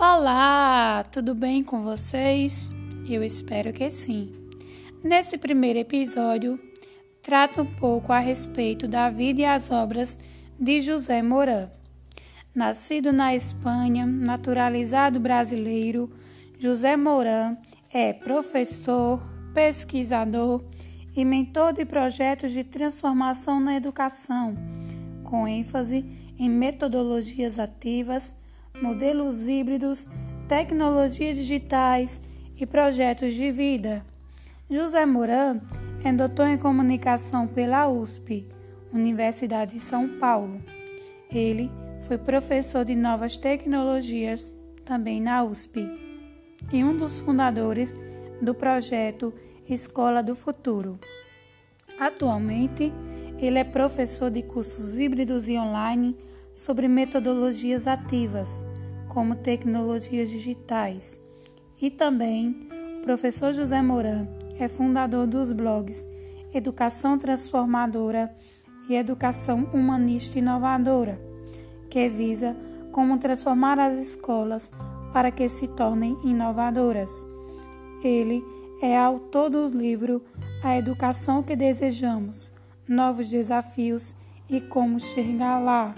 Olá, tudo bem com vocês? Eu espero que sim. Nesse primeiro episódio, trato um pouco a respeito da vida e as obras de José Moran. Nascido na Espanha, naturalizado brasileiro, José Moran é professor, pesquisador e mentor de projetos de transformação na educação, com ênfase em metodologias ativas modelos híbridos, tecnologias digitais e projetos de vida. José Moran é doutor em comunicação pela USP, Universidade de São Paulo. Ele foi professor de novas tecnologias também na USP e um dos fundadores do projeto Escola do Futuro. Atualmente, ele é professor de cursos híbridos e online sobre metodologias ativas, como tecnologias digitais. E também o professor José Moran é fundador dos blogs Educação Transformadora e Educação Humanista Inovadora, que visa como transformar as escolas para que se tornem inovadoras. Ele é autor do livro A Educação que Desejamos, Novos Desafios e Como Chegar Lá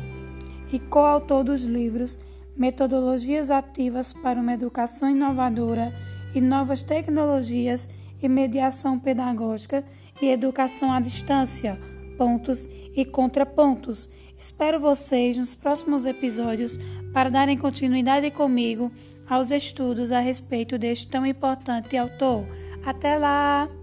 e coautor dos livros Metodologias Ativas para uma Educação Inovadora e Novas Tecnologias e Mediação Pedagógica e Educação à Distância, pontos e contrapontos. Espero vocês nos próximos episódios para darem continuidade comigo aos estudos a respeito deste tão importante autor. Até lá!